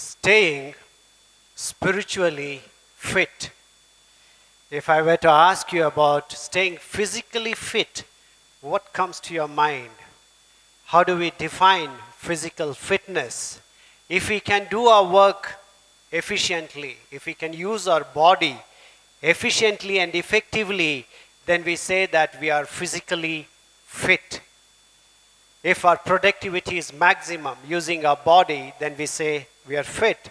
staying spiritually fit. If I were to ask you about staying physically fit, what comes to your mind? How do we define physical fitness? If we can do our work efficiently, if we can use our body efficiently and effectively, then we say that we are physically fit. If our productivity is maximum using our body, then we say we are fit.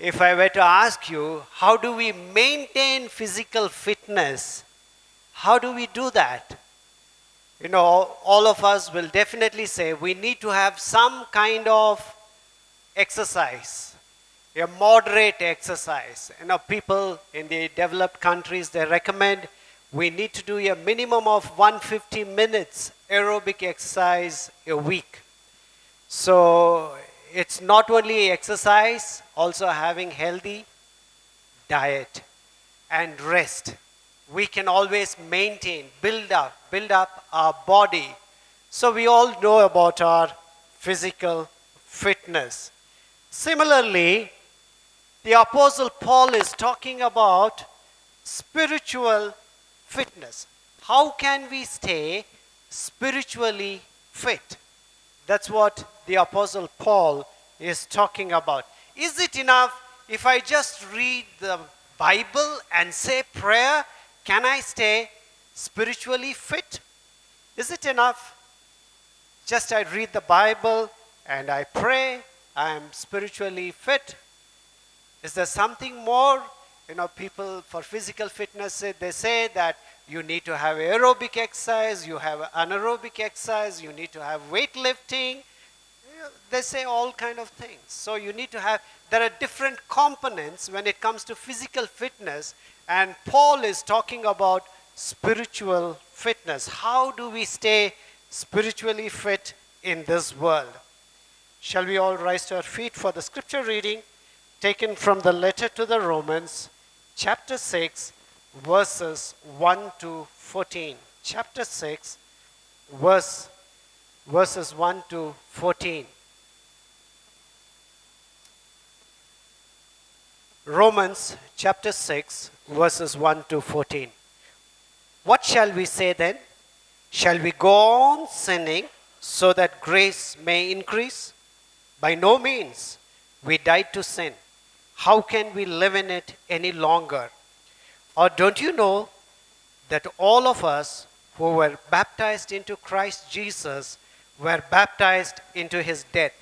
If I were to ask you, how do we maintain physical fitness? How do we do that? You know, all of us will definitely say we need to have some kind of exercise, a moderate exercise. You know, people in the developed countries, they recommend we need to do a minimum of 150 minutes aerobic exercise a week. So it's not only exercise, also having healthy diet and rest. We can always maintain, build up, build up our body. So we all know about our physical fitness. Similarly, the Apostle Paul is talking about spiritual fitness. How can we stay spiritually fit? That's what the Apostle Paul is talking about. Is it enough if I just read the Bible and say prayer? Can I stay spiritually fit? Is it enough? Just I read the Bible and I pray, I am spiritually fit. Is there something more? You know, people for physical fitness, eh, they say that you need to have aerobic exercise, you have anaerobic exercise, you need to have weightlifting. Eh, they say all kind of things. So you need to have, there are different components when it comes to physical fitness. And Paul is talking about spiritual fitness. How do we stay spiritually fit in this world? Shall we all rise to our feet for the scripture reading taken from the letter to the Romans, chapter 6, verses 1 to 14. Chapter 6, verse, verses 1 to 14. Romans chapter 6, verses 1 to 14. What shall we say then? Shall we go on sinning so that grace may increase? By no means. We died to sin. How can we live in it any longer? Or don't you know that all of us who were baptized into Christ Jesus were baptized into his death?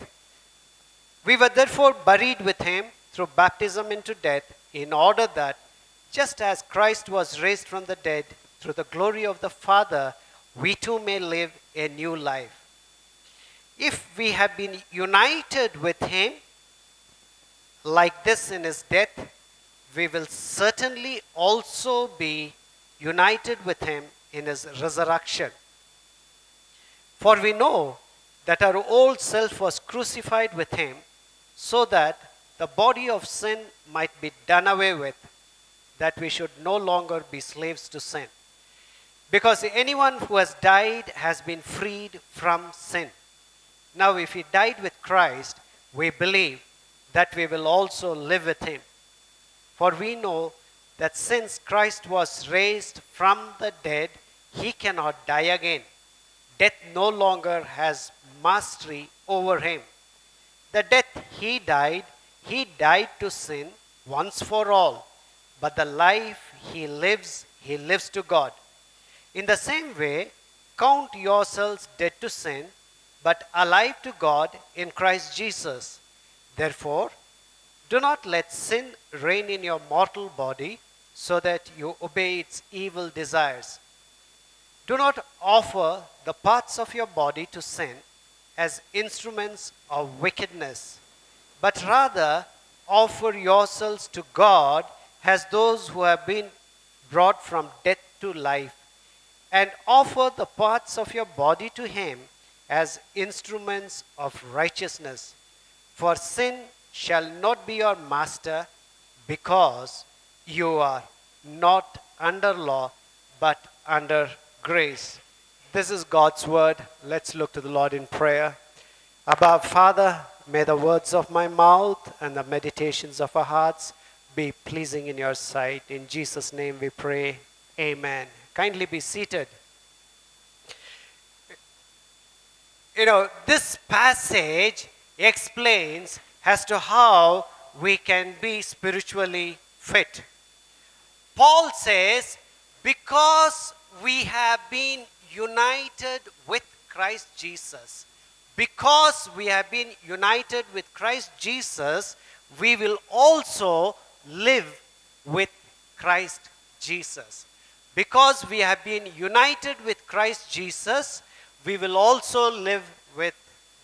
We were therefore buried with him through baptism into death, in order that, just as Christ was raised from the dead through the glory of the Father, we too may live a new life. If we have been united with him like this in his death, we will certainly also be united with him in his resurrection. For we know that our old self was crucified with him so that the body of sin might be done away with, that we should no longer be slaves to sin. Because anyone who has died has been freed from sin. Now, if he died with Christ, we believe that we will also live with him. For we know that since Christ was raised from the dead, he cannot die again. Death no longer has mastery over him. The death he died, he died to sin once for all, but the life he lives, he lives to God. In the same way, count yourselves dead to sin, but alive to God in Christ Jesus. Therefore, do not let sin reign in your mortal body so that you obey its evil desires. Do not offer the parts of your body to sin as instruments of wickedness, but rather offer yourselves to God as those who have been brought from death to life, and offer the parts of your body to Him as instruments of righteousness. For sin shall not be your master because you are not under law but under grace. This is God's word. Let's look to the Lord in prayer. Abba, Father, May the words of my mouth and the meditations of our hearts be pleasing in your sight. In Jesus' name we pray. Amen. Kindly be seated. You know, this passage explains as to how we can be spiritually fit. Paul says, because we have been united with Christ Jesus, because we have been united with Christ Jesus, we will also live with Christ Jesus. Because we have been united with Christ Jesus, we will also live with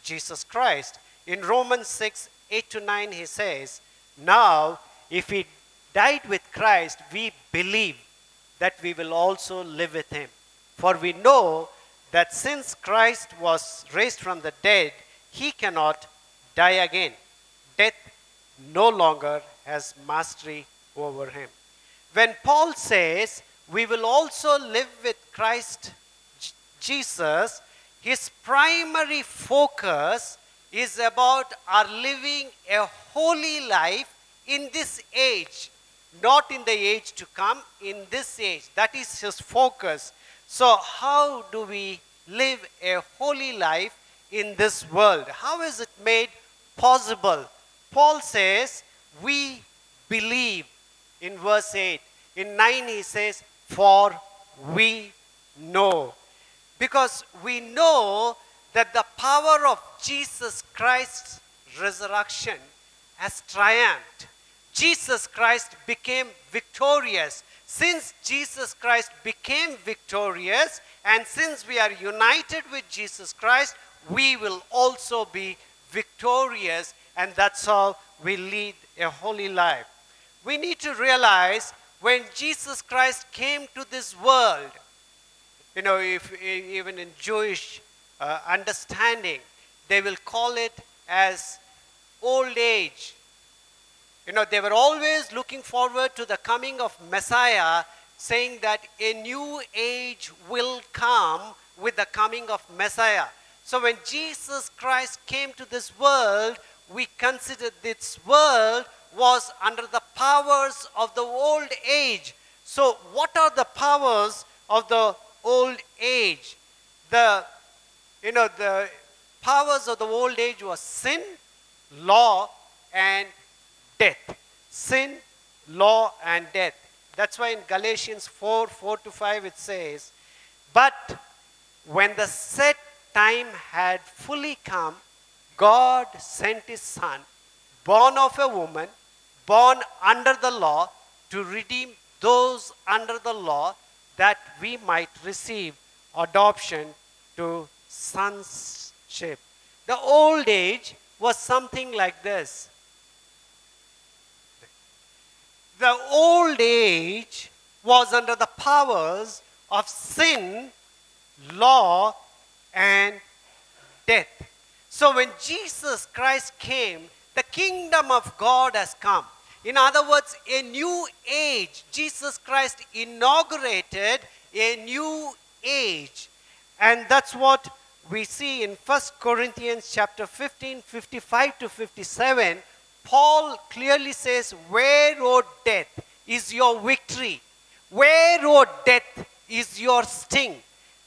Jesus Christ. In Romans 6 8 to 9, he says, Now, if we died with Christ, we believe that we will also live with him. For we know that since Christ was raised from the dead, he cannot die again. Death no longer has mastery over him. When Paul says we will also live with Christ Jesus, his primary focus is about our living a holy life in this age, not in the age to come, in this age. That is his focus. So, how do we live a holy life in this world? How is it made possible? Paul says, We believe in verse 8. In 9, he says, For we know. Because we know that the power of Jesus Christ's resurrection has triumphed. Jesus Christ became victorious. Since Jesus Christ became victorious, and since we are united with Jesus Christ, we will also be victorious, and that's how we lead a holy life. We need to realize when Jesus Christ came to this world, you know, if, even in Jewish uh, understanding, they will call it as old age. You know, they were always looking forward to the coming of Messiah, saying that a new age will come with the coming of Messiah. So when Jesus Christ came to this world, we considered this world was under the powers of the old age. So, what are the powers of the old age. The, you know, the powers of the old age was sin, law, and death. Sin, law, and death. That's why in Galatians 4 4 to 5 it says, But when the set time had fully come, God sent his Son, born of a woman, born under the law, to redeem those under the law that we might receive adoption to sonship. The old age was something like this. The old age was under the powers of sin, law, and death. So when Jesus Christ came, the kingdom of God has come. In other words, a new age. Jesus Christ inaugurated a new age. And that's what we see in 1 Corinthians chapter 15, 55 to 57. Paul clearly says, Where, O death, is your victory? Where, O death, is your sting?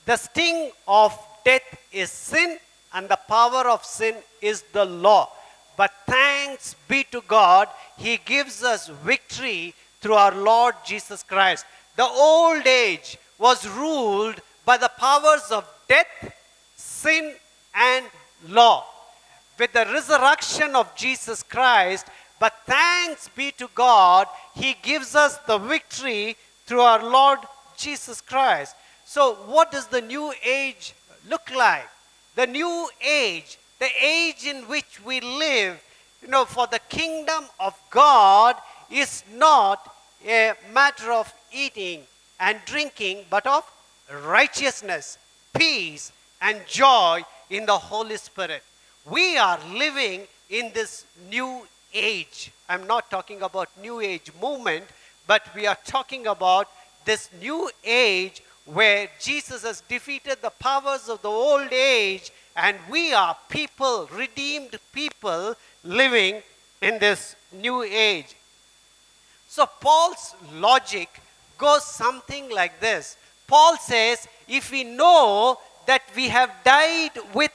The sting of death is sin, and the power of sin is the law. But thanks be to God, He gives us victory through our Lord Jesus Christ. The old age was ruled by the powers of death, sin, and law. With the resurrection of Jesus Christ, but thanks be to God, He gives us the victory through our Lord Jesus Christ. So, what does the new age look like? The new age the age in which we live, you know, for the kingdom of God is not a matter of eating and drinking, but of righteousness, peace, and joy in the Holy Spirit. We are living in this new age. I'm not talking about new age movement, but we are talking about this new age where Jesus has defeated the powers of the old age And we are people, redeemed people, living in this new age. So, Paul's logic goes something like this Paul says, if we know that we have died with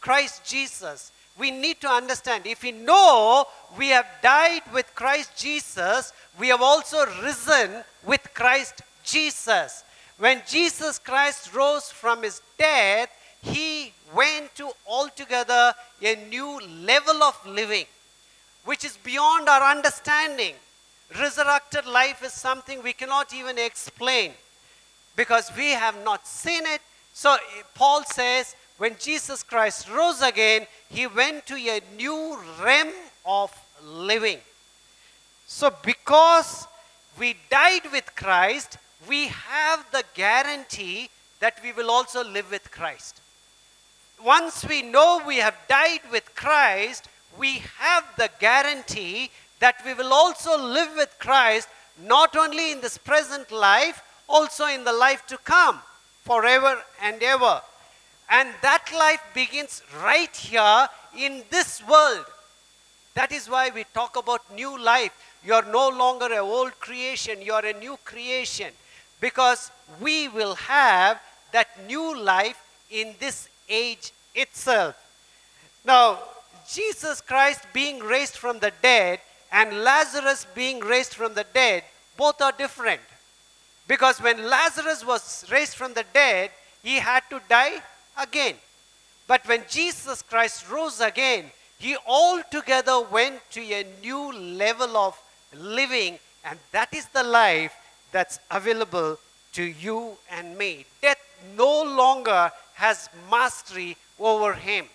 Christ Jesus, we need to understand if we know we have died with Christ Jesus, we have also risen with Christ Jesus. When Jesus Christ rose from his death, he went to altogether a new level of living, which is beyond our understanding. Resurrected life is something we cannot even explain because we have not seen it. So eh, Paul says, when Jesus Christ rose again, he went to a new realm of living. So, because we died with Christ, we have the guarantee that we will also live with Christ. Once we know we have died with Christ, we have the guarantee that we will also live with Christ not only in this present life, also in the life to come, forever and ever. And that life begins right here in this world. That is why we talk about new life. You are no longer an old creation, you are a new creation. Because we will have that new life in this age itself. Now, Jesus Christ being raised from the dead and Lazarus being raised from the dead, both are different. Because when Lazarus was raised from the dead, he had to die again. But when Jesus Christ rose again, he altogether went to a new level of living, and that is the life that's available to you and me. Death no longer has mastery over him.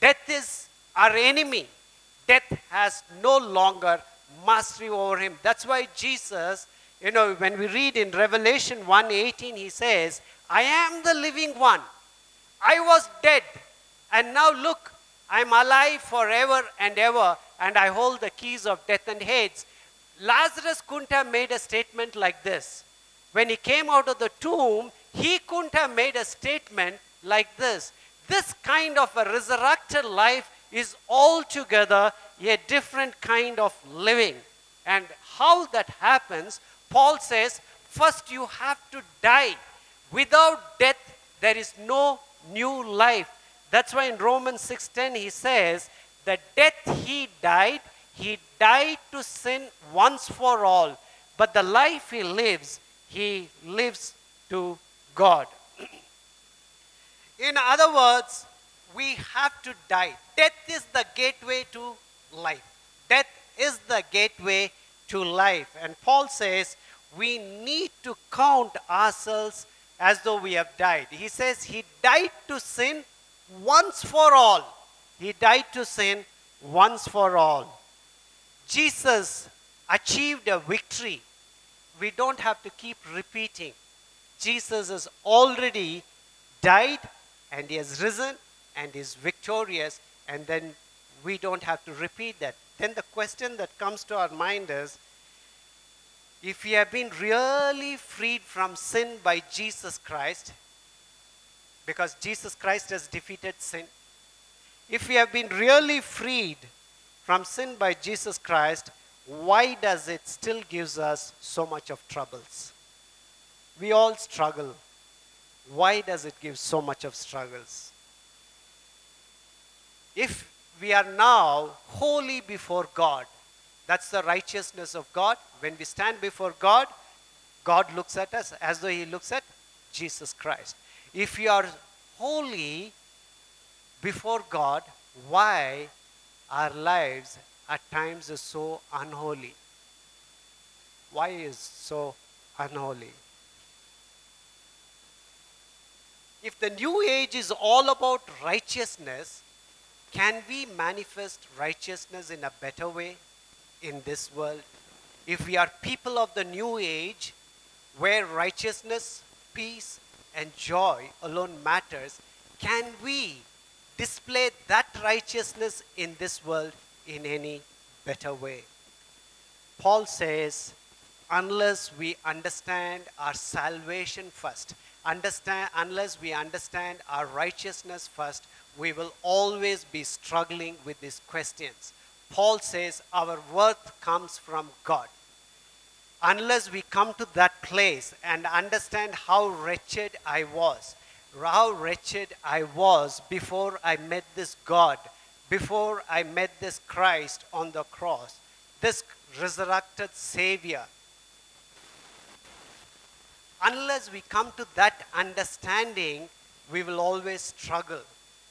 Death is our enemy. Death has no longer mastery over him. That's why Jesus you know, when we read in Revelation 1:18, he says, I am the living one. I was dead, and now look, I'm alive forever and ever, and I hold the keys of death and Hades. Lazarus couldn't have made a statement like this. When he came out of the tomb, he couldn't have made a statement like this. This kind of a resurrected life is altogether a different kind of living. And how that happens Paul says, first you have to die. Without death, there is no new life. That's why in Romans 6:10 he says, the death he died, he died to sin once for all. But the life he lives, he lives to God. in other words, we have to die. Death is the gateway to life. Death is the gateway to life. And Paul says, we need to count ourselves as though we have died. He says he died to sin once for all. He died to sin once for all. Jesus achieved a victory. We don't have to keep repeating. Jesus has already died and he has risen and is victorious, and then we don't have to repeat that. Then the question that comes to our mind is if we have been really freed from sin by Jesus Christ, because Jesus Christ has defeated sin, if we have been really freed from sin by Jesus Christ, why does it still gives us so much of troubles? We all struggle. Why does it give so much of struggles? If we are now holy before God, that's the righteousness of God. When we stand before God, God looks at us as though He looks at Jesus Christ. If you are holy before God, why our lives at times are so unholy? Why is so unholy? If the new age is all about righteousness, can we manifest righteousness in a better way? in this world, if we are people of the new age, where righteousness, peace, and joy alone matters, can we display that righteousness in this world in any better way? Paul says, unless we understand our salvation first, understand unless we understand our righteousness first, we will always be struggling with these questions. Paul says our worth comes from God. Unless we come to that place and understand how wretched I was, how wretched I was before I met this God, before I met this Christ on the cross, this resurrected Savior. Unless we come to that understanding, we will always struggle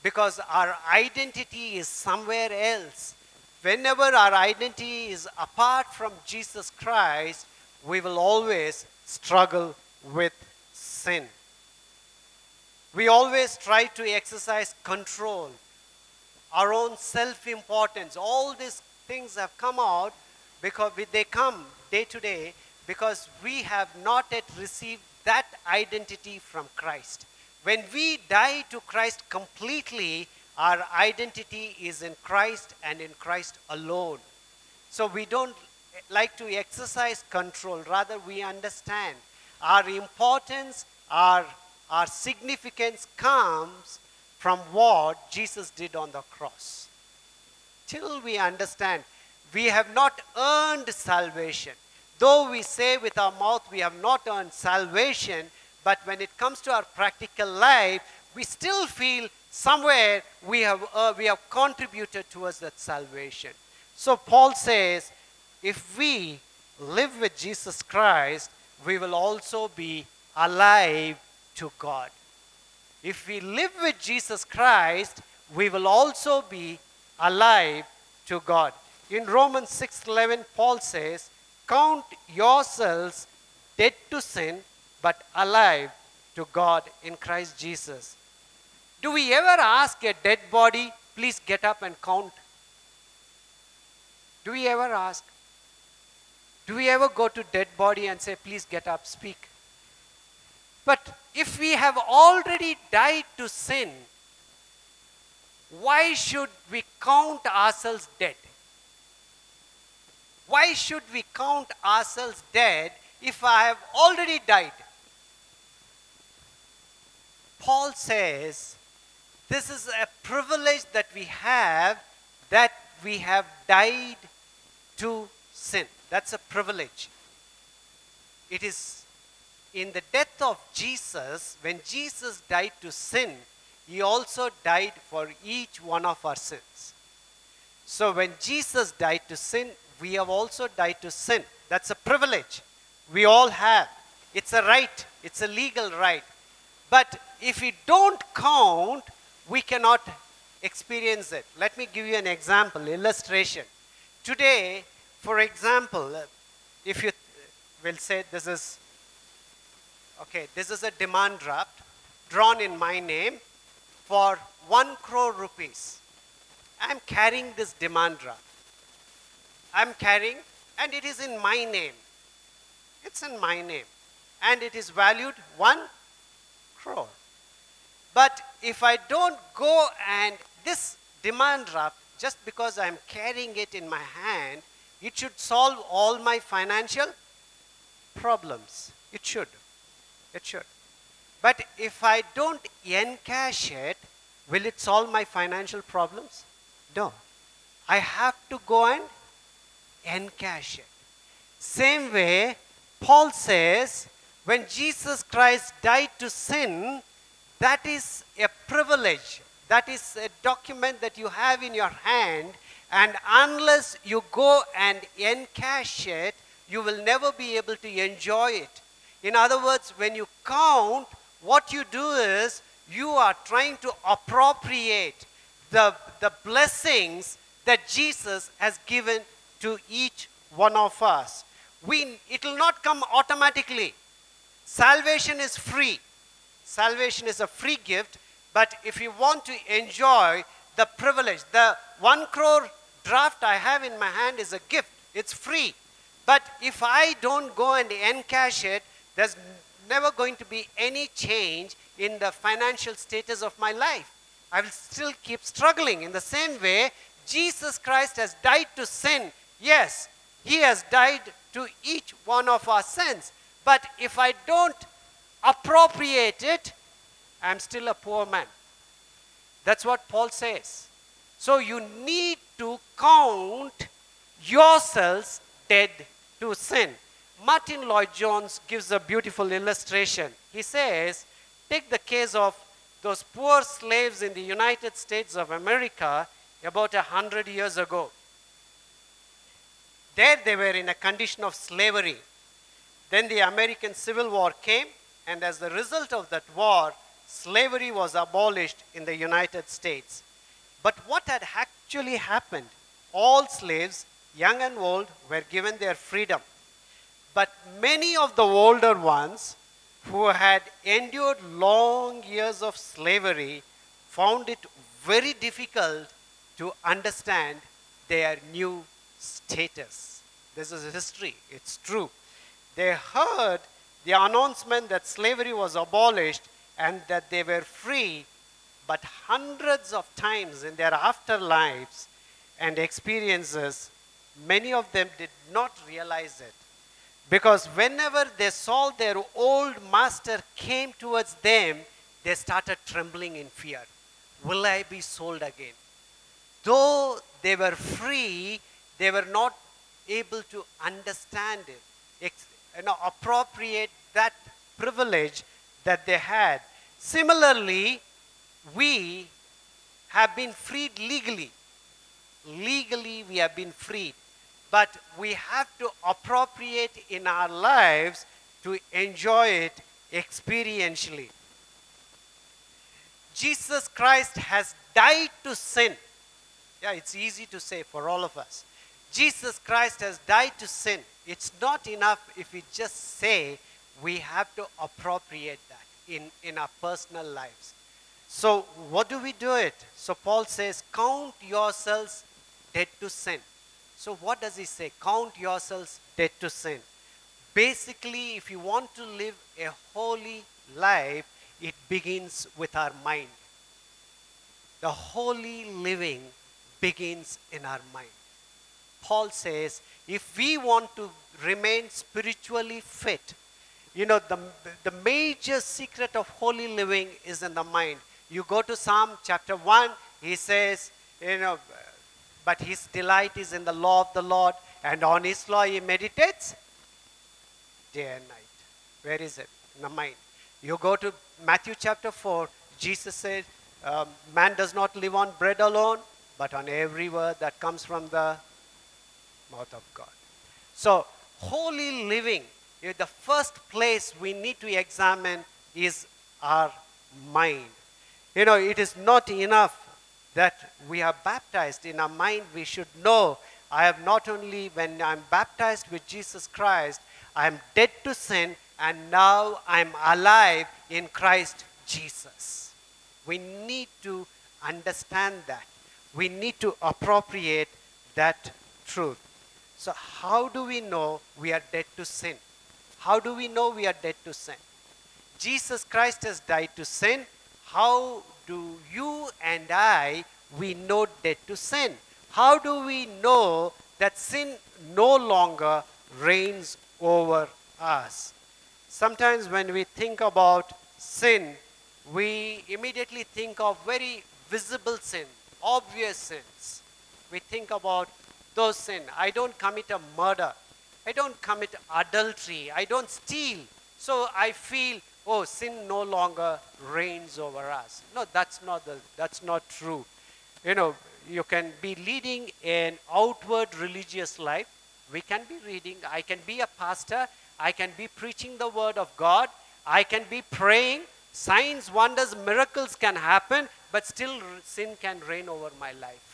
because our identity is somewhere else. Whenever our identity is apart from Jesus Christ, we will always struggle with sin. We always try to exercise control, our own self importance. All these things have come out because they come day to day because we have not yet received that identity from Christ. When we die to Christ completely, our identity is in Christ and in Christ alone. So we don't like to exercise control, rather, we understand our importance, our, our significance comes from what Jesus did on the cross. Till we understand, we have not earned salvation. Though we say with our mouth we have not earned salvation, but when it comes to our practical life, we still feel somewhere we have, uh, we have contributed towards that salvation. So Paul says, if we live with Jesus Christ, we will also be alive to God. If we live with Jesus Christ, we will also be alive to God. In Romans 6:11 Paul says, "Count yourselves dead to sin but alive to God in Christ Jesus." Do we ever ask a dead body, "Please get up and count"? Do we ever ask? Do we ever go to dead body and say, "Please get up, speak"? But if we have already died to sin, why should we count ourselves dead? Why should we count ourselves dead if I have already died? Paul says this is a privilege that we have that we have died to sin. That's a privilege. It is in the death of Jesus, when Jesus died to sin, he also died for each one of our sins. So when Jesus died to sin, we have also died to sin. That's a privilege we all have. It's a right, it's a legal right. But if we don't count, we cannot experience it. Let me give you an example, illustration. Today, for example, if you will say this is okay, this is a demand draft drawn in my name for 1 crore rupees. I'm carrying this demand draft. I'm carrying, and it is in my name. It's in my name. And it is valued 1 But if I don't go and this demand draft, just because I'm carrying it in my hand, it should solve all my financial problems. It should. It should. But if I don't encash it, will it solve my financial problems? No. I have to go and encash it. Same way, Paul says, when Jesus Christ died to sin, that is a privilege. That is a document that you have in your hand, and unless you go and encash it, you will never be able to enjoy it. In other words, when you count, what you do is you are trying to appropriate the, the blessings that Jesus has given to each one of us. We, it will not come automatically. Salvation is free. Salvation is a free gift, but if you want to enjoy the privilege, the one crore draft I have in my hand is a gift. It's free. But if I don't go and encash it, there's never going to be any change in the financial status of my life. I will still keep struggling. In the same way, Jesus Christ has died to sin. Yes, He has died to each one of our sins. But if I don't appropriate it, I'm still a poor man. That's what Paul says. So you need to count yourselves dead to sin. Martyn Lloyd Jones gives a beautiful illustration. He says, Take the case of those poor slaves in the United States of America about a hundred years ago. There they were in a condition of slavery. Then the American Civil War came, and as a result of that war, slavery was abolished in the United States. But what had actually happened? All slaves, young and old, were given their freedom. But many of the older ones who had endured long years of slavery found it very difficult to understand their new status. This is history, it's true. They heard the announcement that slavery was abolished and that they were free, but hundreds of times in their afterlives and experiences, many of them did not realize it. Because whenever they saw their old master came towards them, they started trembling in fear. Will I be sold again? Though they were free, they were not able to understand it, you know, appropriate that privilege that they had. Similarly, we have been freed legally. Legally, we have been freed. But we have to appropriate in our lives to enjoy it experientially. Jesus Christ has died to sin. Yeah, it's easy to say for all of us. Jesus Christ has died to sin. It's not enough if we just say we have to appropriate that in, in our personal lives. So, what do we do it? So, Paul says, Count yourselves dead to sin. So, what does he say? Count yourselves dead to sin. Basically, if you want to live a holy life, it begins with our mind. The holy living begins in our mind. Paul says, if we want to remain spiritually fit, you know, the, the major secret of holy living is in the mind. You go to Psalm chapter 1, he says, you know, but his delight is in the law of the Lord, and on his law he meditates day and night. Where is it? In the mind. You go to Matthew chapter 4, Jesus said, um, Man does not live on bread alone, but on every word that comes from the mouth of God. So, holy living the first place we need to examine is our mind. You know, it is not enough that we are baptized. In our mind, we should know I have not only, when I'm baptized with Jesus Christ, I am dead to sin, and now I'm alive in Christ Jesus. We need to understand that. We need to appropriate that truth. So, how do we know we are dead to sin? How do we know we are dead to sin? Jesus Christ has died to sin. How do you and I we know dead to sin? How do we know that sin no longer reigns over us? Sometimes when we think about sin, we immediately think of very visible sin, obvious sins. We think about those sins. I don't commit a murder. I don't commit adultery. I don't steal. So I feel, oh, sin no longer reigns over us. No, that's not, the, that's not true. You know, you can be leading an outward religious life. We can be reading. I can be a pastor. I can be preaching the word of God. I can be praying. Signs, wonders, miracles can happen, but still sin can reign over my life.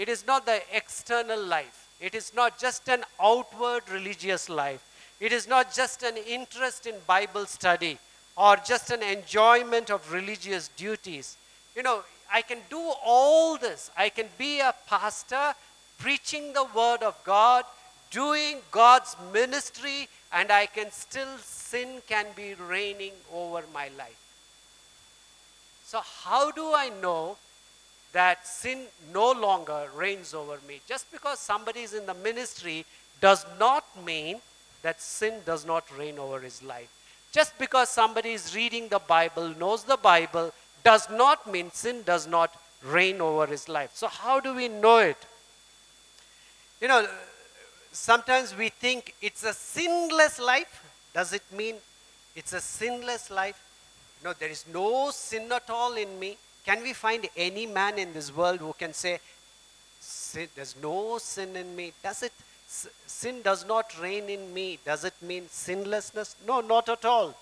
It is not the external life. It is not just an outward religious life. It is not just an interest in Bible study or just an enjoyment of religious duties. You know, I can do all this. I can be a pastor preaching the word of God, doing God's ministry, and I can still, sin can be reigning over my life. So, how do I know that sin no longer reigns over me. Just because somebody is in the ministry does not mean that sin does not reign over his life. Just because somebody is reading the Bible, knows the Bible, does not mean sin does not reign over his life. So, how do we know it? You know, sometimes we think it's a sinless life. Does it mean it's a sinless life? No, there is no sin at all in me. Can we find any man in this world who can say, there's no sin in me? Does it, sin does not reign in me? Does it mean sinlessness? No, not at all.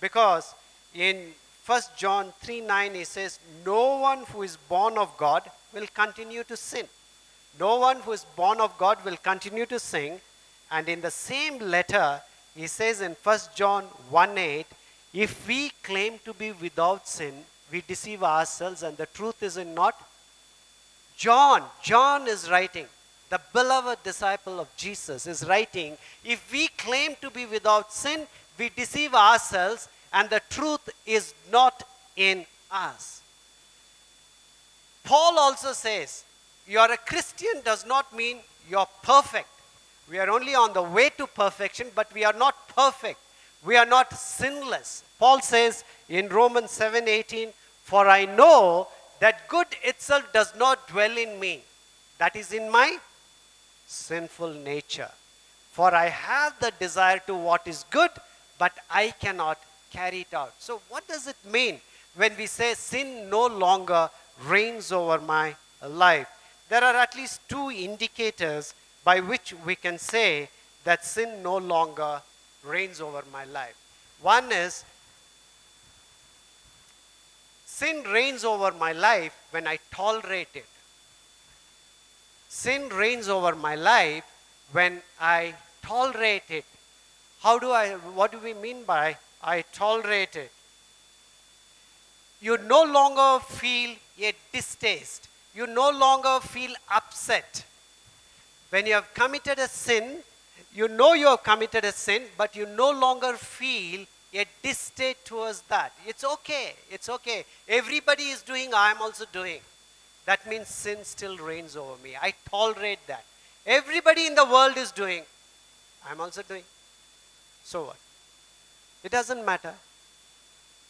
Because in 1 John 3 9, he says, No one who is born of God will continue to sin. No one who is born of God will continue to sin. And in the same letter, he says in 1 John 1 8, if we claim to be without sin, we deceive ourselves and the truth is in not. John, John is writing, the beloved disciple of Jesus is writing, if we claim to be without sin, we deceive ourselves and the truth is not in us. Paul also says, you're a Christian does not mean you're perfect. We are only on the way to perfection, but we are not perfect. We are not sinless. Paul says in Romans 7:18, "For I know that good itself does not dwell in me, that is in my sinful nature. For I have the desire to what is good, but I cannot carry it out." So what does it mean when we say sin no longer reigns over my life? There are at least two indicators by which we can say that sin no longer reigns over my life. One is sin reigns over my life when I tolerate it. Sin reigns over my life when I tolerate it. How do I, what do we mean by I tolerate it? You no longer feel a distaste. You no longer feel upset. When you have committed a sin, you know you have committed a sin, but you no longer feel a distaste towards that. It's okay. It's okay. Everybody is doing, I'm also doing. That means sin still reigns over me. I tolerate that. Everybody in the world is doing, I'm also doing. So what? It doesn't matter.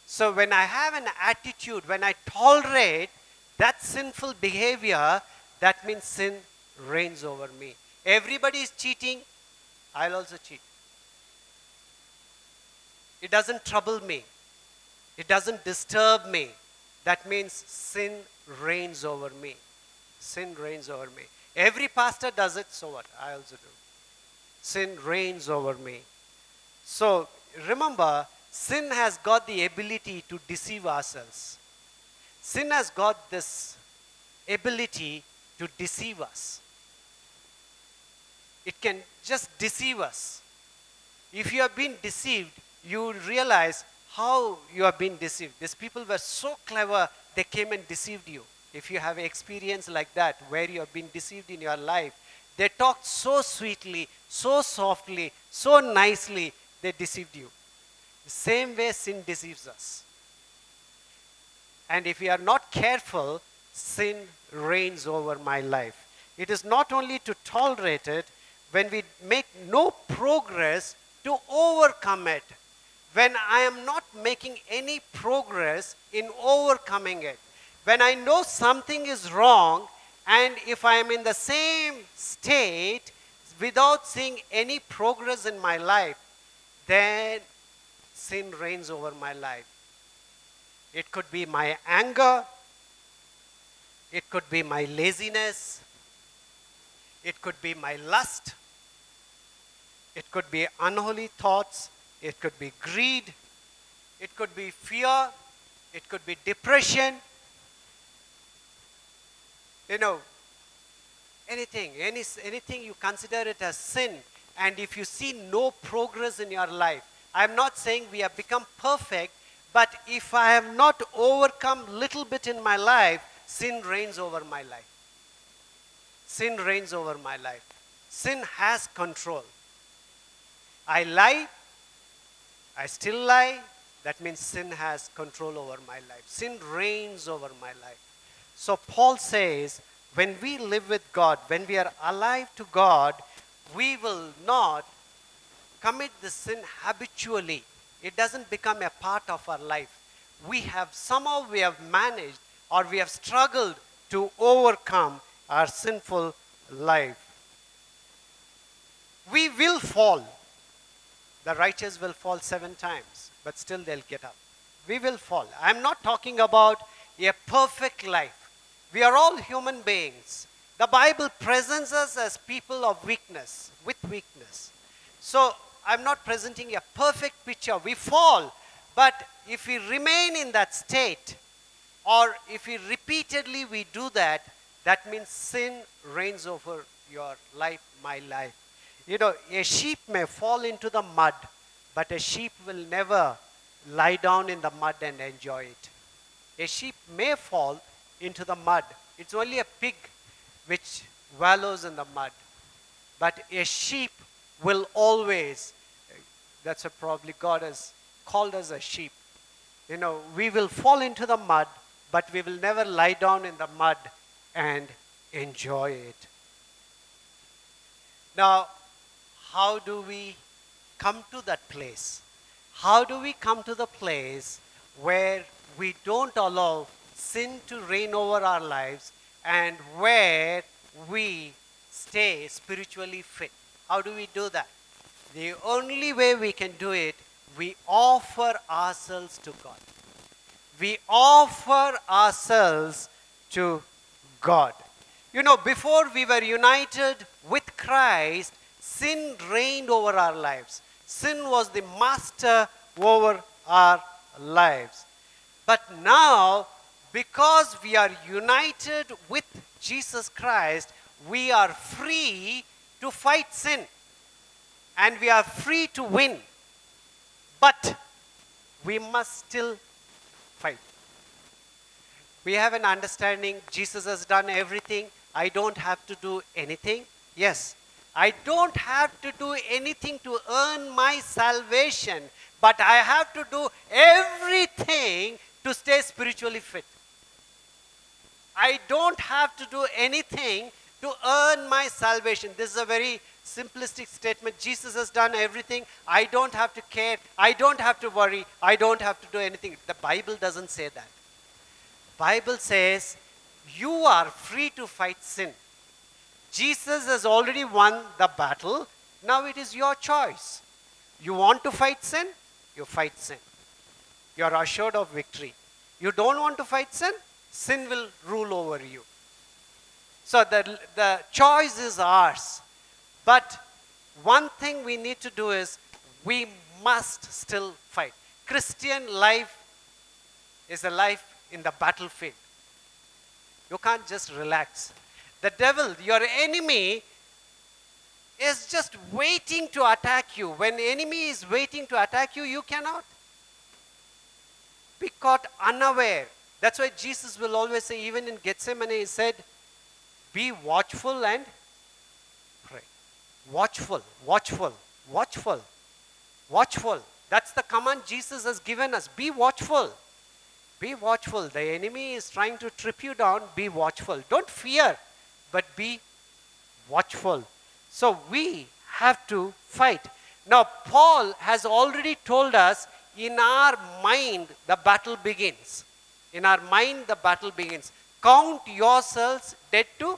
So when I have an attitude, when I tolerate that sinful behavior, that means sin reigns over me. Everybody is cheating, I'll also cheat. It doesn't trouble me. It doesn't disturb me. That means sin reigns over me. Sin reigns over me. Every pastor does it, so what? I also do. Sin reigns over me. So remember, sin has got the ability to deceive ourselves. Sin has got this ability to deceive us it can just deceive us. If you have been deceived, you realize how you have been deceived. These people were so clever, they came and deceived you. If you have experience like that, where you have been deceived in your life, they talked so sweetly, so softly, so nicely, they deceived you. The same way sin deceives us. And if we are not careful, sin reigns over my life. It is not only to tolerate it, when we make no progress to overcome it, when I am not making any progress in overcoming it, when I know something is wrong, and if I am in the same state without seeing any progress in my life, then sin reigns over my life. It could be my anger, it could be my laziness, it could be my lust, it could be unholy thoughts. It could be greed. It could be fear. It could be depression. You know, anything, any, anything you consider it as sin. And if you see no progress in your life, I'm not saying we have become perfect, but if I have not overcome little bit in my life, sin reigns over my life. Sin reigns over my life. Sin has control. I lie, I still lie, that means sin has control over my life. Sin reigns over my life. So Paul says, when we live with God, when we are alive to God, we will not commit the sin habitually. it doesn't become a part of our life. We have somehow we have managed or we have struggled to overcome our sinful life. We will fall. The righteous will fall seven times, but still they'll get up. We will fall. I'm not talking about a perfect life. We are all human beings. The Bible presents us as people of weakness, with weakness. So I'm not presenting a perfect picture. We fall, but if we remain in that state, or if we repeatedly we do that, that means sin reigns over your life, my life. You know, a sheep may fall into the mud, but a sheep will never lie down in the mud and enjoy it. A sheep may fall into the mud. It's only a pig which wallows in the mud. But a sheep will always, that's probably God has called us a sheep. You know, we will fall into the mud, but we will never lie down in the mud and enjoy it. Now, how do we come to that place? How do we come to the place where we don't allow sin to reign over our lives and where we stay spiritually fit? How do we do that? The only way we can do it, we offer ourselves to God. We offer ourselves to God. You know, before we were united with Christ, sin reigned over our lives. Sin was the master over our lives. But now, because we are united with Jesus Christ, we are free to fight sin and we are free to win. But we must still fight. We have an understanding Jesus has done everything. I don't have to do anything. Yes, I don't have to do anything to earn my salvation, but I have to do everything to stay spiritually fit. I don't have to do anything to earn my salvation. This is a very simplistic statement. Jesus has done everything. I don't have to care. I don't have to worry. I don't have to do anything. The Bible doesn't say that. Bible says you are free to fight sin. Jesus has already won the battle. Now it is your choice. You want to fight sin? You fight sin. You are assured of victory. You don't want to fight sin? Sin will rule over you. So the, the choice is ours. But one thing we need to do is we must still fight. Christian life is a life in the battlefield. You can't just relax. The devil, your enemy, is just waiting to attack you. When enemy is waiting to attack you, you cannot be caught unaware. That's why Jesus will always say, even in Gethsemane, he said, Be watchful and pray. Watchful, watchful, watchful, watchful. That's the command Jesus has given us. Be watchful. Be watchful. The enemy is trying to trip you down. Be watchful. Don't fear but be watchful. So we have to fight. Now, Paul has already told us in our mind the battle begins. In our mind, the battle begins. Count yourselves dead to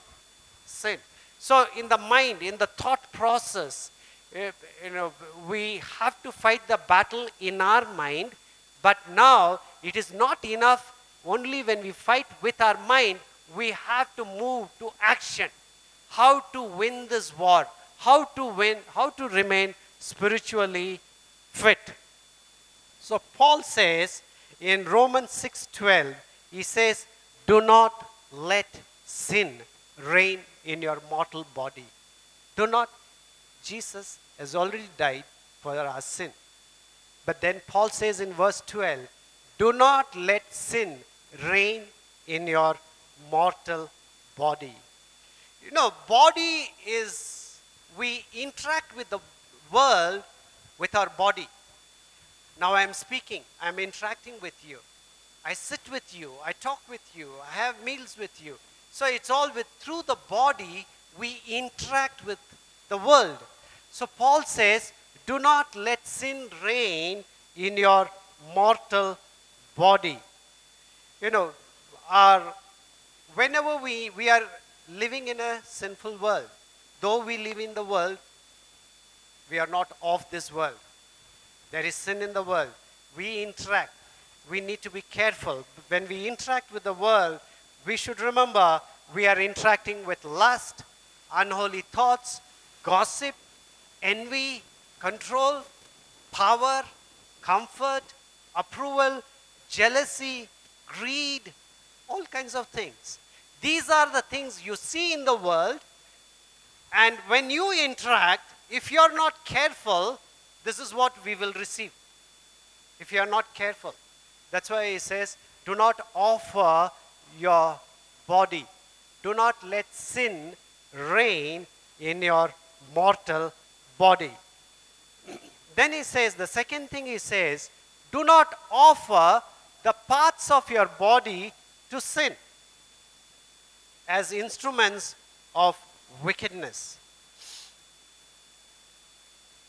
sin. So, in the mind, in the thought process, eh, you know, we have to fight the battle in our mind. But now, it is not enough only when we fight with our mind, we have to move to action. How to win this war? How to win, how to remain spiritually fit. So Paul says in Romans 6:12, he says, "Do not let sin reign in your mortal body." Do not Jesus has already died for our sin. But then Paul says in verse 12, "Do not let sin reign in your mortal body. You know, body is, we interact with the world with our body. Now I am speaking, I am interacting with you. I sit with you, I talk with you, I have meals with you. So it's all with through the body we interact with the world. So Paul says, do not let sin reign in your mortal body. You know, our, whenever we, we are living in a sinful world, though we live in the world, we are not of this world. There is sin in the world. We interact. We need to be careful. When we interact with the world, we should remember we are interacting with lust, unholy thoughts, gossip, envy, control, power, comfort, approval, jealousy, greed, all kinds of things. These are the things you see in the world, and when you interact, if you're not careful, this is what we will receive. If you are not careful. That's why he says, do not offer your body. Do not let sin reign in your mortal body. then he says, the second thing he says, do not offer the parts of your body to sin as instruments of wickedness.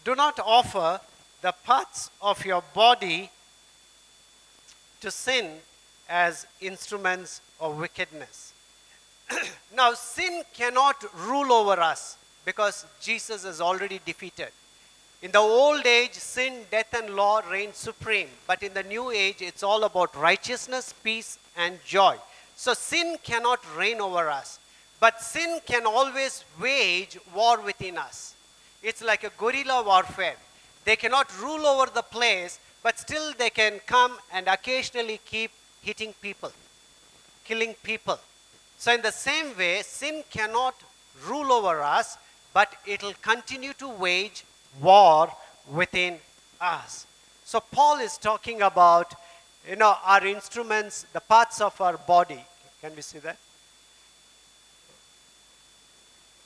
Do not offer the parts of your body to sin as instruments of wickedness. now, sin cannot rule over us because Jesus is already defeated. In the old age, sin, death, and law reigned supreme. But in the new age, it's all about righteousness, peace, and joy. So sin cannot reign over us. But sin can always wage war within us. It's like a guerrilla warfare. They cannot rule over the place, but still they can come and occasionally keep hitting people, killing people. So, in the same way, sin cannot rule over us, but it will continue to wage war within us. So, Paul is talking about you know, our instruments, the parts of our body. Can we see that?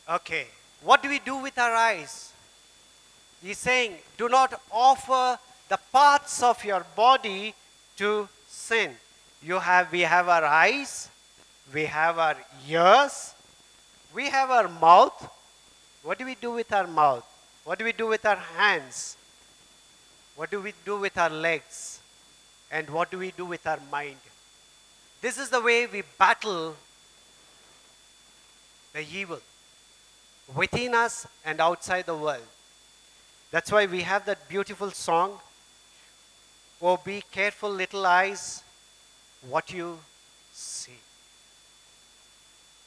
Okay. What do we do with our eyes? He's saying, do not offer the parts of your body to sin. You have, we have our eyes, we have our ears, we have our mouth. What do we do with our mouth? What do we do with our hands? What do we do with our legs? And what do we do with our mind? This is the way we battle the evil within us and outside the world. That's why we have that beautiful song Oh, be careful, little eyes, what you see.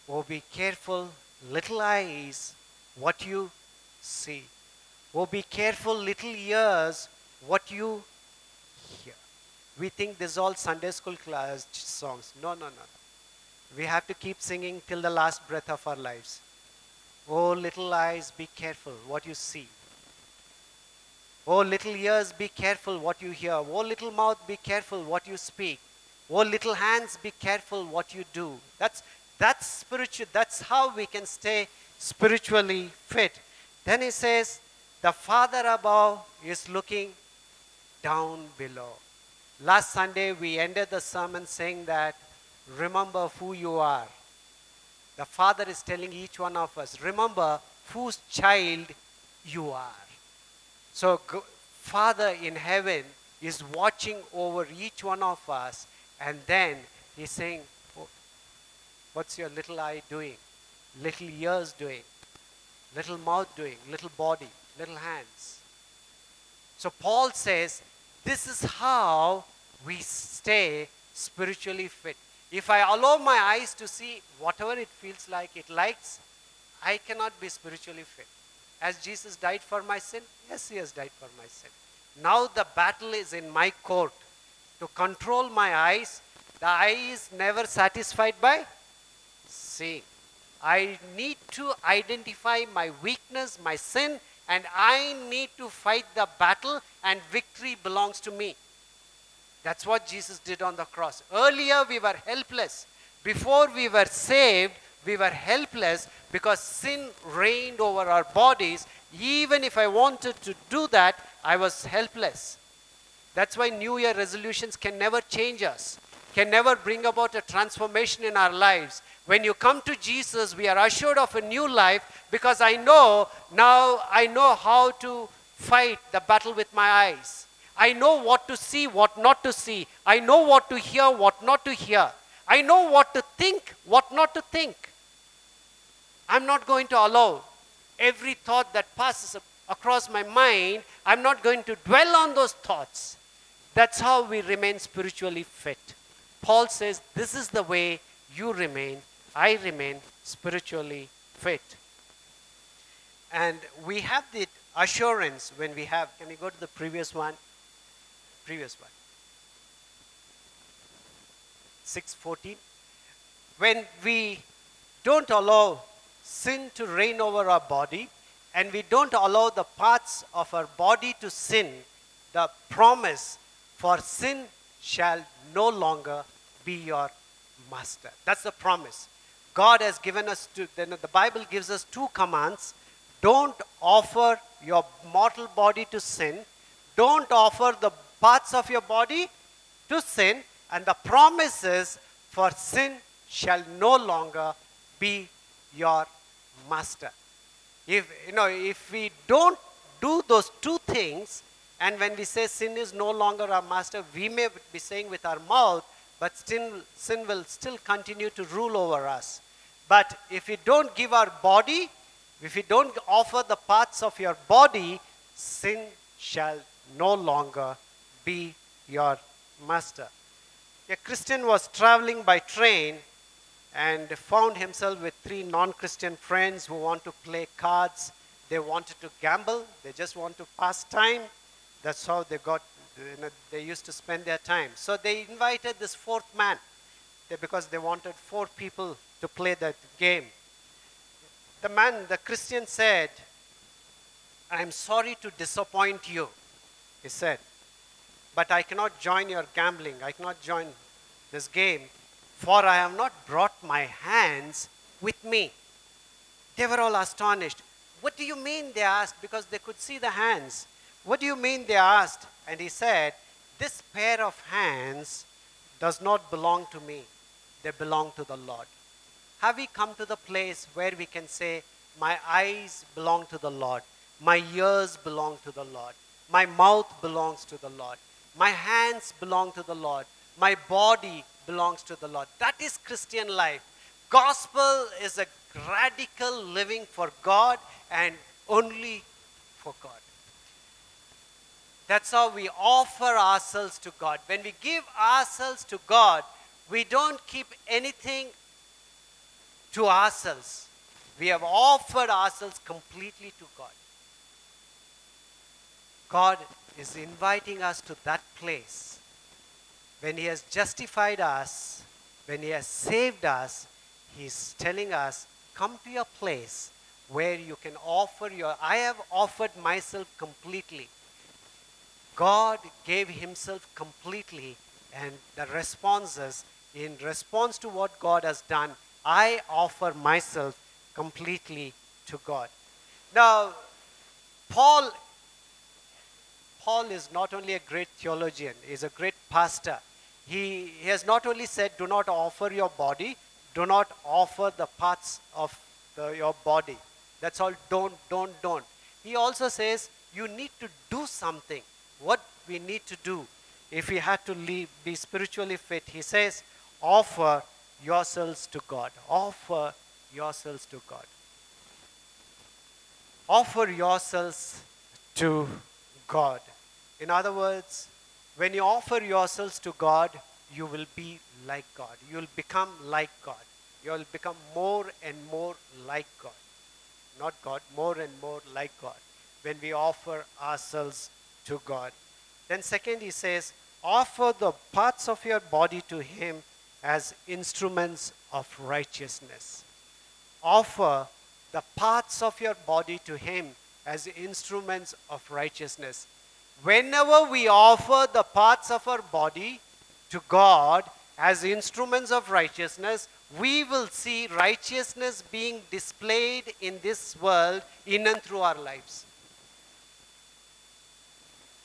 Oh, be careful, little eyes, what you see. Oh, be careful, little ears, what you hear. We think this is all Sunday school class songs. No, no, no. We have to keep singing till the last breath of our lives. Oh, little eyes, be careful what you see. Oh, little ears, be careful what you hear. Oh, little mouth, be careful what you speak. Oh, little hands, be careful what you do. That's, that's spiritual. That's how we can stay spiritually fit. Then he says, the Father above is looking down below. Last Sunday, we ended the sermon saying that, remember who you are. The Father is telling each one of us, remember whose child you are. So, Father in heaven is watching over each one of us, and then He's saying, oh, What's your little eye doing? Little ears doing? Little mouth doing? Little body? Little hands? So, Paul says, This is how we stay spiritually fit. If I allow my eyes to see whatever it feels like it likes, I cannot be spiritually fit. Has Jesus died for my sin? Yes, he has died for my sin. Now the battle is in my court. To control my eyes, the eye is never satisfied by seeing. I need to identify my weakness, my sin, and I need to fight the battle, and victory belongs to me. That's what Jesus did on the cross. Earlier, we were helpless. Before we were saved, we were helpless because sin reigned over our bodies. Even if I wanted to do that, I was helpless. That's why New Year resolutions can never change us, can never bring about a transformation in our lives. When you come to Jesus, we are assured of a new life because I know now I know how to fight the battle with my eyes. I know what to see, what not to see. I know what to hear, what not to hear. I know what to think, what not to think. I'm not going to allow every thought that passes across my mind, I'm not going to dwell on those thoughts. That's how we remain spiritually fit. Paul says, This is the way you remain, I remain spiritually fit. And we have the assurance when we have, can we go to the previous one? Previous one. 614. When we don't allow sin to reign over our body and we don't allow the parts of our body to sin, the promise for sin shall no longer be your master. That's the promise. God has given us to, the Bible gives us two commands. Don't offer your mortal body to sin. Don't offer the parts of your body to sin. And the promise is for sin shall no longer be your master. If, you know, if we don't do those two things, and when we say sin is no longer our master, we may be saying with our mouth, but sin, sin will still continue to rule over us. But if we don't give our body, if we don't offer the parts of your body, sin shall no longer be your master. A Christian was traveling by train and found himself with three non Christian friends who want to play cards. They wanted to gamble, they just want to pass time. That's how they got, they used to spend their time. So they invited this fourth man because they wanted four people to play that game. The man, the Christian said, I'm sorry to disappoint you, he said, but I cannot join your gambling. I cannot join this game for I have not brought my hands with me. They were all astonished. What do you mean? They asked, because they could see the hands. What do you mean? They asked. And he said, This pair of hands does not belong to me, they belong to the Lord. Have we come to the place where we can say, My eyes belong to the Lord, my ears belong to the Lord, my mouth belongs to the Lord, my hands belong to the Lord, my body belongs to the Lord. That is Christian life. Gospel is a radical living for God and only for God. That's how we offer ourselves to God. When we give ourselves to God, we don't keep anything to ourselves. We have offered ourselves completely to God. God is inviting us to that place when He has justified us, when He has saved us, He's telling us, come to a place where you can offer your, I have offered myself completely. God gave Himself completely, and the response is, in response to what God has done, I offer myself completely to God. Now, Paul, Paul is not only a great theologian, he's a great pastor he, he has not only said, do not offer your body, do not offer the parts of the, your body. That's all, don't, don't, don't. He also says, you need to do something. What we need to do if we had to leave, be spiritually fit, he says, offer yourselves to God. Offer yourselves to God. Offer yourselves to God. In other words, when you offer yourselves to God, you will be like God. You will become like God. You will become more and more like God. Not God, more and more like God when we offer ourselves to God. Then, second, he says, offer the parts of your body to Him as instruments of righteousness. Offer the parts of your body to Him as instruments of righteousness whenever we offer the parts of our body to God as instruments of righteousness, we will see righteousness being displayed in this world in and through our lives.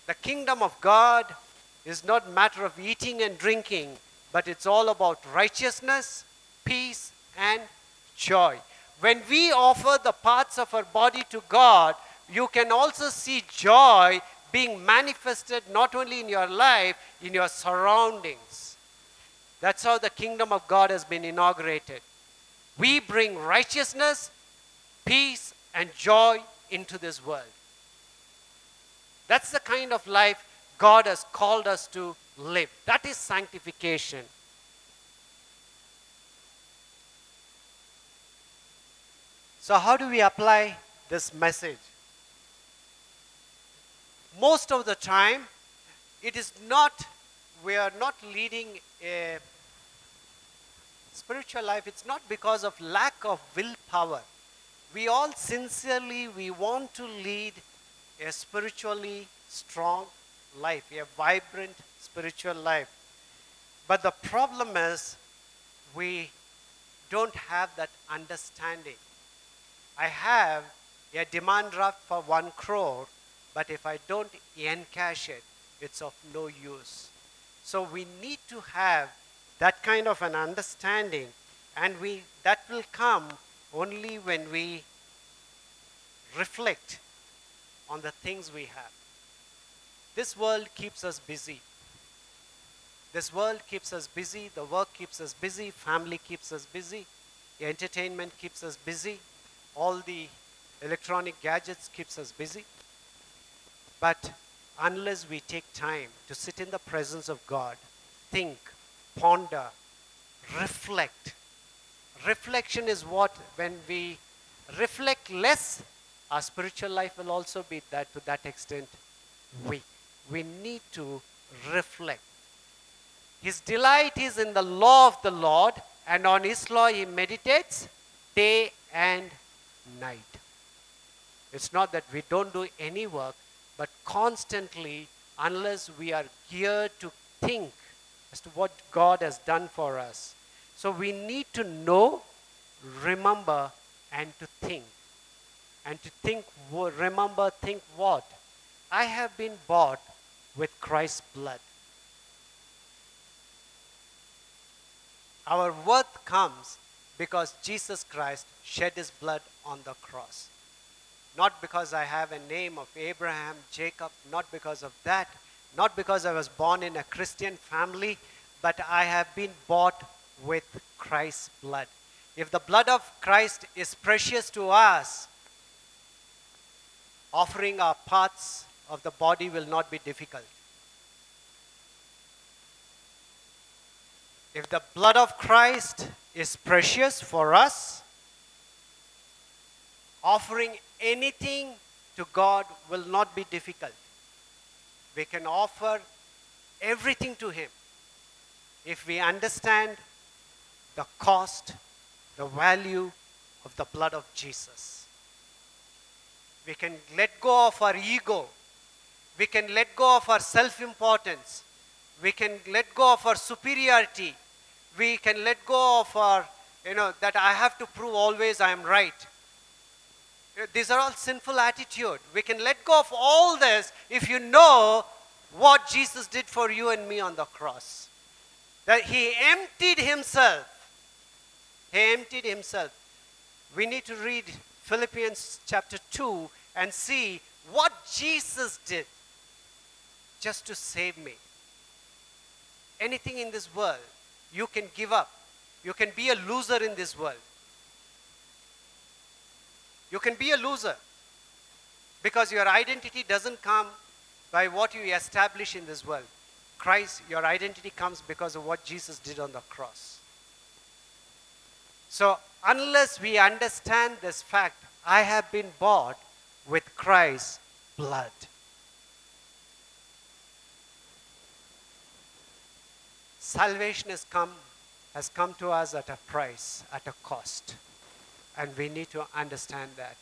The kingdom of God is not matter of eating and drinking, but it's all about righteousness, peace, and joy. When we offer the parts of our body to God, you can also see joy being manifested not only in your life, in your surroundings. That's how the kingdom of God has been inaugurated. We bring righteousness, peace, and joy into this world. That's the kind of life God has called us to live. That is sanctification. So, how do we apply this message? Most of the time, it is not, we are not leading a spiritual life, it's not because of lack of willpower. We all sincerely, we want to lead a spiritually strong life, a vibrant spiritual life. But the problem is we don't have that understanding. I have a demand draft for one crore, but if I don't encash it, it's of no use. So we need to have that kind of an understanding, and we that will come only when we reflect on the things we have. This world keeps us busy. This world keeps us busy, the work keeps us busy, family keeps us busy, entertainment keeps us busy, all the electronic gadgets keeps us busy. But unless we take time to sit in the presence of God, think, ponder, reflect. Reflection is what when we reflect less, our spiritual life will also be that to that extent weak we need to reflect. His delight is in the law of the Lord, and on his law he meditates day and night. It's not that we don't do any work, but constantly, unless we are geared to think as to what God has done for us. So we need to know, remember, and to think. And to think, remember, think what? I have been bought with Christ's blood. Our worth comes because Jesus Christ shed his blood on the cross. Not because I have a name of Abraham, Jacob, not because of that, not because I was born in a Christian family, but I have been bought with Christ's blood. If the blood of Christ is precious to us, offering our parts of the body will not be difficult. If the blood of Christ is precious for us, offering anything to God will not be difficult. We can offer everything to Him if we understand the cost, the value of the blood of Jesus. We can let go of our ego we can let go of our self importance. We can let go of our superiority. We can let go of our, you know, that I have to prove always I am right. These are all sinful attitude. We can let go of all this if you know what Jesus did for you and me on the cross. That he emptied himself. He emptied himself. We need to read Philippians chapter 2 and see what Jesus did just to save me. Anything in this world you can give up. You can be a loser in this world. You can be a loser because your identity doesn't come by what you establish in this world. Christ, your identity comes because of what Jesus did on the cross. So, unless we understand this fact, I have been bought with Christ's blood. Salvation has come, has come to us at a price, at a cost. And we need to understand that.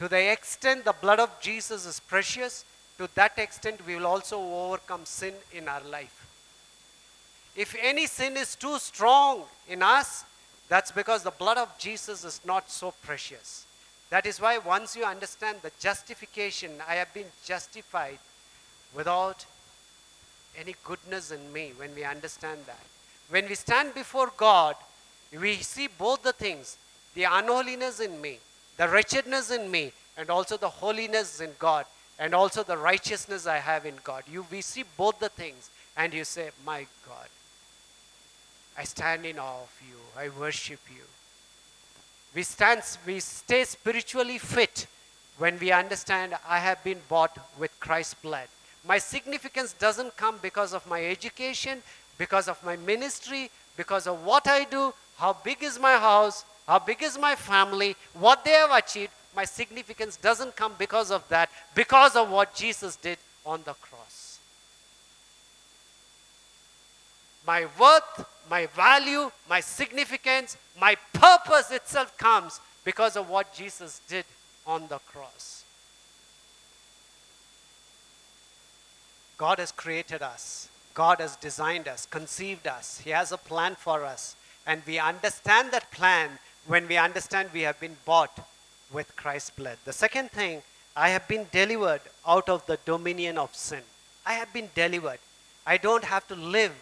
To the extent the blood of Jesus is precious, to that extent we will also overcome sin in our life. If any sin is too strong in us, that's because the blood of Jesus is not so precious. That is why once you understand the justification, I have been justified without any goodness in me when we understand that. When we stand before God, we see both the things the unholiness in me, the wretchedness in me, and also the holiness in God. and also the righteousness I have in God. You, we see both the things, and you say, My God, I stand in awe of you, I worship you. We, stand, we stay spiritually fit when we understand I have been bought with Christ's blood. My significance doesn't come because of my education, because of my ministry, because of what I do, how big is my house, how big is my family, what they have achieved. My significance doesn't come because of that, because of what Jesus did on the cross. My worth, my value, my significance, my purpose itself comes because of what Jesus did on the cross. God has created us. God has designed us, conceived us. He has a plan for us. And we understand that plan when we understand we have been bought with Christ's blood. The second thing, I have been delivered out of the dominion of sin. I have been delivered. I don't have to live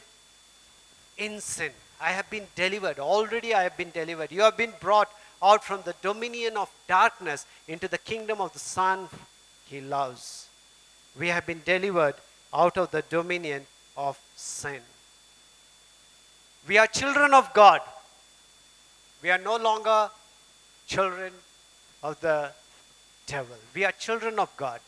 in sin. I have been delivered. Already I have been delivered. You have been brought out from the dominion of darkness into the kingdom of the Son he loves. We have been delivered out of the dominion of sin. We are children of God. We are no longer children of the devil. We are children of God.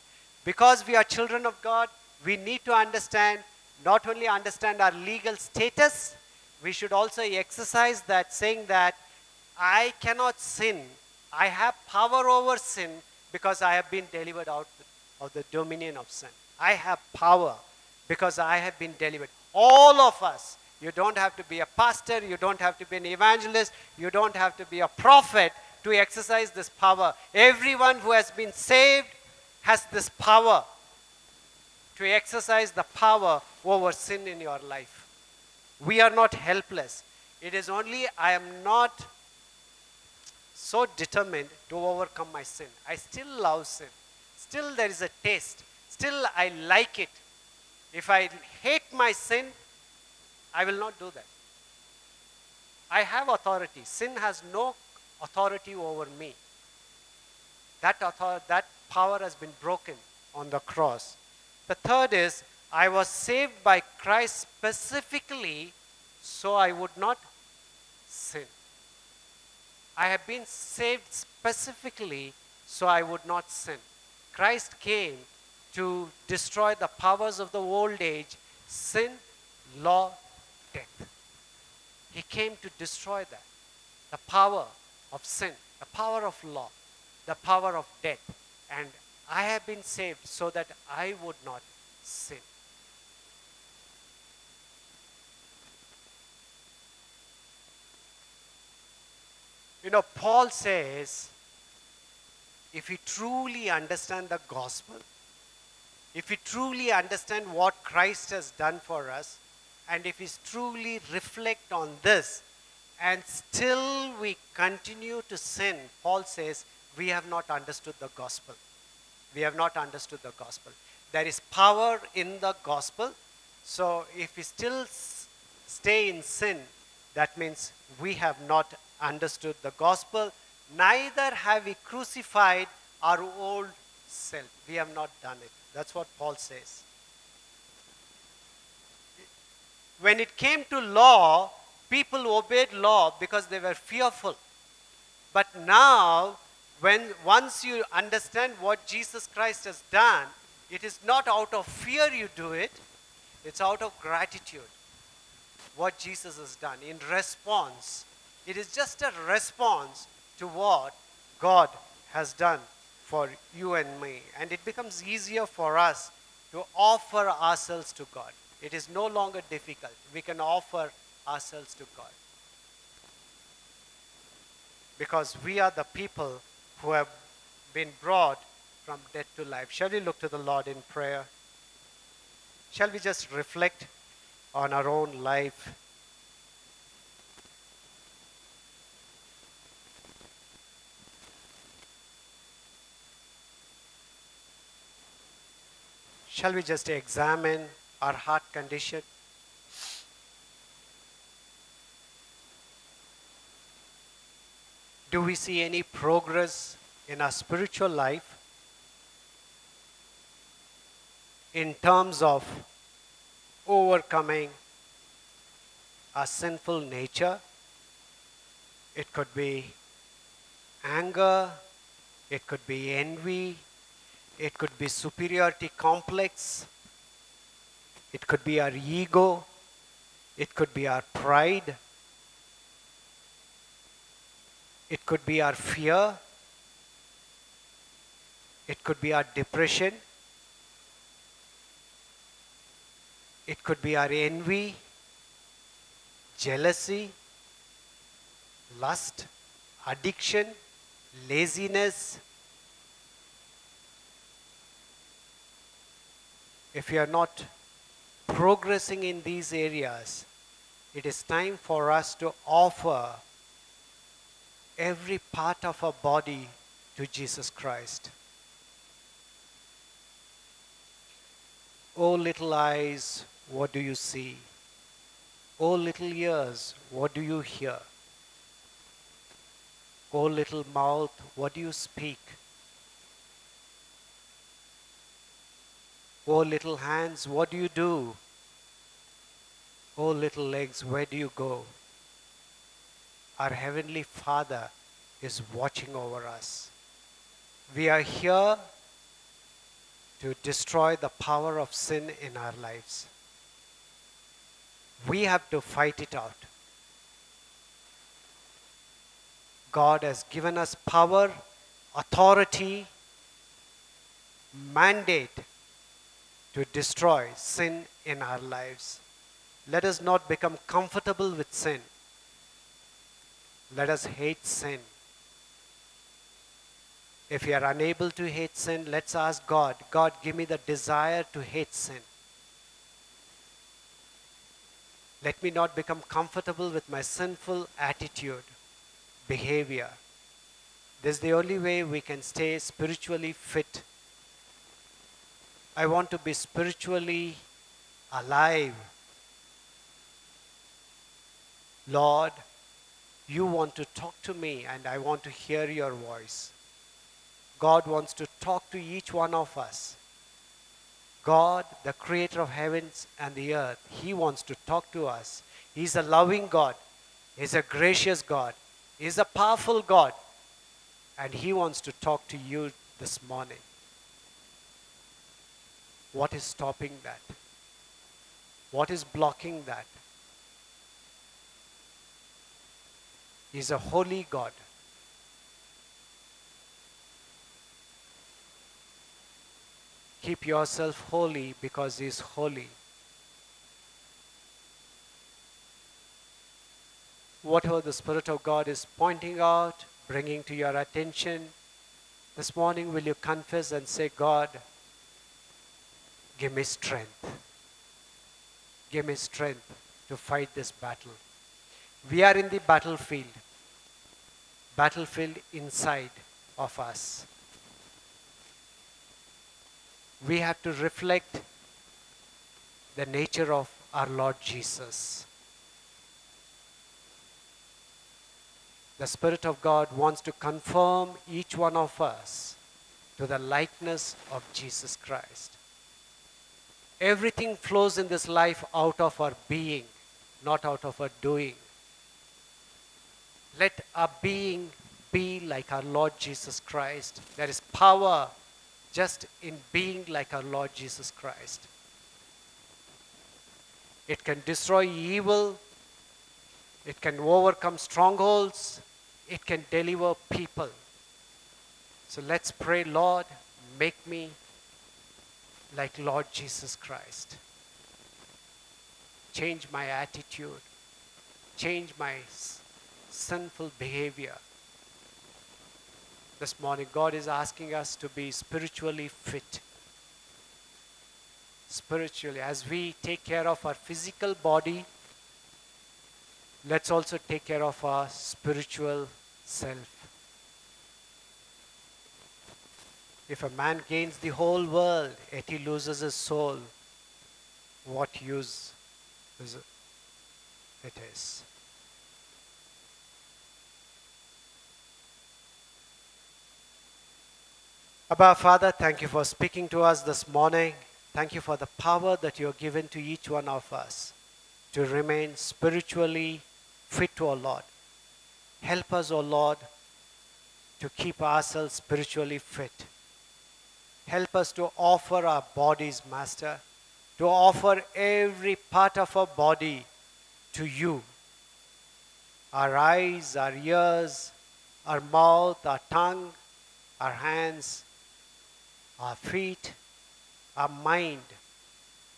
Because we are children of God, we need to understand, not only understand our legal status, we should also exercise that saying that I cannot sin. I have power over sin because I have been delivered out of the dominion of sin. I have power because I have been delivered. All of us, you don't have to be a pastor, you don't have to be an evangelist, you don't have to be a prophet to exercise this power. Everyone who has been saved has this power to exercise the power over sin in your life. We are not helpless. It is only I am not so determined to overcome my sin. I still love sin. Still, there is a taste. Still, I like it. If I hate my sin, I will not do that. I have authority. Sin has no authority over me. That, author- that power has been broken on the cross. The third is, I was saved by Christ specifically so I would not sin. I have been saved specifically so I would not sin. Christ came to destroy the powers of the old age sin, law, death. He came to destroy that. The power of sin, the power of law, the power of death. And I have been saved so that I would not sin. You know, Paul says if we truly understand the gospel, if we truly understand what Christ has done for us, and if we truly reflect on this, and still we continue to sin, Paul says, we have not understood the gospel. We have not understood the gospel. There is power in the gospel. So if we still stay in sin, that means we have not understood the gospel, neither have we crucified our old self. We have not done it. That's what Paul says. When it came to law, people obeyed law because they were fearful. But now, when once you understand what Jesus Christ has done, it is not out of fear you do it, it's out of gratitude. What Jesus has done in response. It is just a response to what God has done for you and me. And it becomes easier for us to offer ourselves to God. It is no longer difficult. We can offer ourselves to God. Because we are the people who have been brought from death to life. Shall we look to the Lord in prayer? Shall we just reflect on our own life? Shall we just examine our heart condition? Do we see any progress in our spiritual life? in terms of overcoming our sinful nature. It could be anger, it could be envy, it could be superiority complex, it could be our ego, it could be our pride, it could be our fear, it could be our depression, it could be our envy, jealousy, lust, addiction, laziness. If you are not progressing in these areas, it is time for us to offer every part of our body to Jesus Christ. O little eyes, what do you see? O little ears, what do you hear? O little mouth, what do you speak? O little hands, what do you do? O little legs, where do you go? Our Heavenly Father is watching over us. We are here to destroy the power of sin in our lives. We have to fight it out. God has given us power, authority, mandate to destroy sin in our lives. Let us not become comfortable with sin. Let us hate sin. If you are unable to hate sin, let's ask God God, give me the desire to hate sin. Let me not become comfortable with my sinful attitude, behavior. This is the only way we can stay spiritually fit. I want to be spiritually alive. Lord, you want to talk to me and I want to hear your voice. God wants to talk to each one of us. God, the creator of heavens and the earth, He wants to talk to us. He's a loving God, He's a gracious God, He's a powerful God, and He wants to talk to you this morning. What is stopping that? What is blocking that? He's a holy God. Keep yourself holy because He is holy. Whatever the Spirit of God is pointing out, bringing to your attention, this morning will you confess and say, God, give me strength. Give me strength to fight this battle. We are in the battlefield, battlefield inside of us we have to reflect the nature of our Lord Jesus. The Spirit of God wants to confirm each one of us to the likeness of Jesus Christ. Everything flows in this life out of our being, not out of our doing. Let our being be like our Lord Jesus Christ. There is power just in being like our Lord Jesus Christ. It can destroy evil, it can overcome strongholds, it can deliver people. So let's pray, Lord, make me like Lord Jesus Christ. Change my attitude, change my sinful behavior this morning, God is asking us to be spiritually fit. Spiritually, as we take care of our physical body, let's also take care of our spiritual self. If a man gains the whole world yet he loses his soul, what use is it is? Abba, Father, thank you for speaking to us this morning. Thank you for the power that you have given to each one of us to remain spiritually fit, to our Lord. Help us, O Lord, to keep ourselves spiritually fit. Help us to offer our bodies, Master, to offer every part of our body to you. Our eyes, our ears, our mouth, our tongue, our hands, our feet, our mind.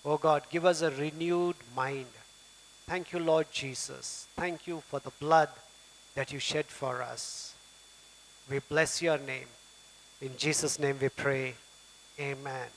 Oh God, give us a renewed mind. Thank you, Lord Jesus. Thank you for the blood that you shed for us. We bless your name. In Jesus' name we pray. Amen.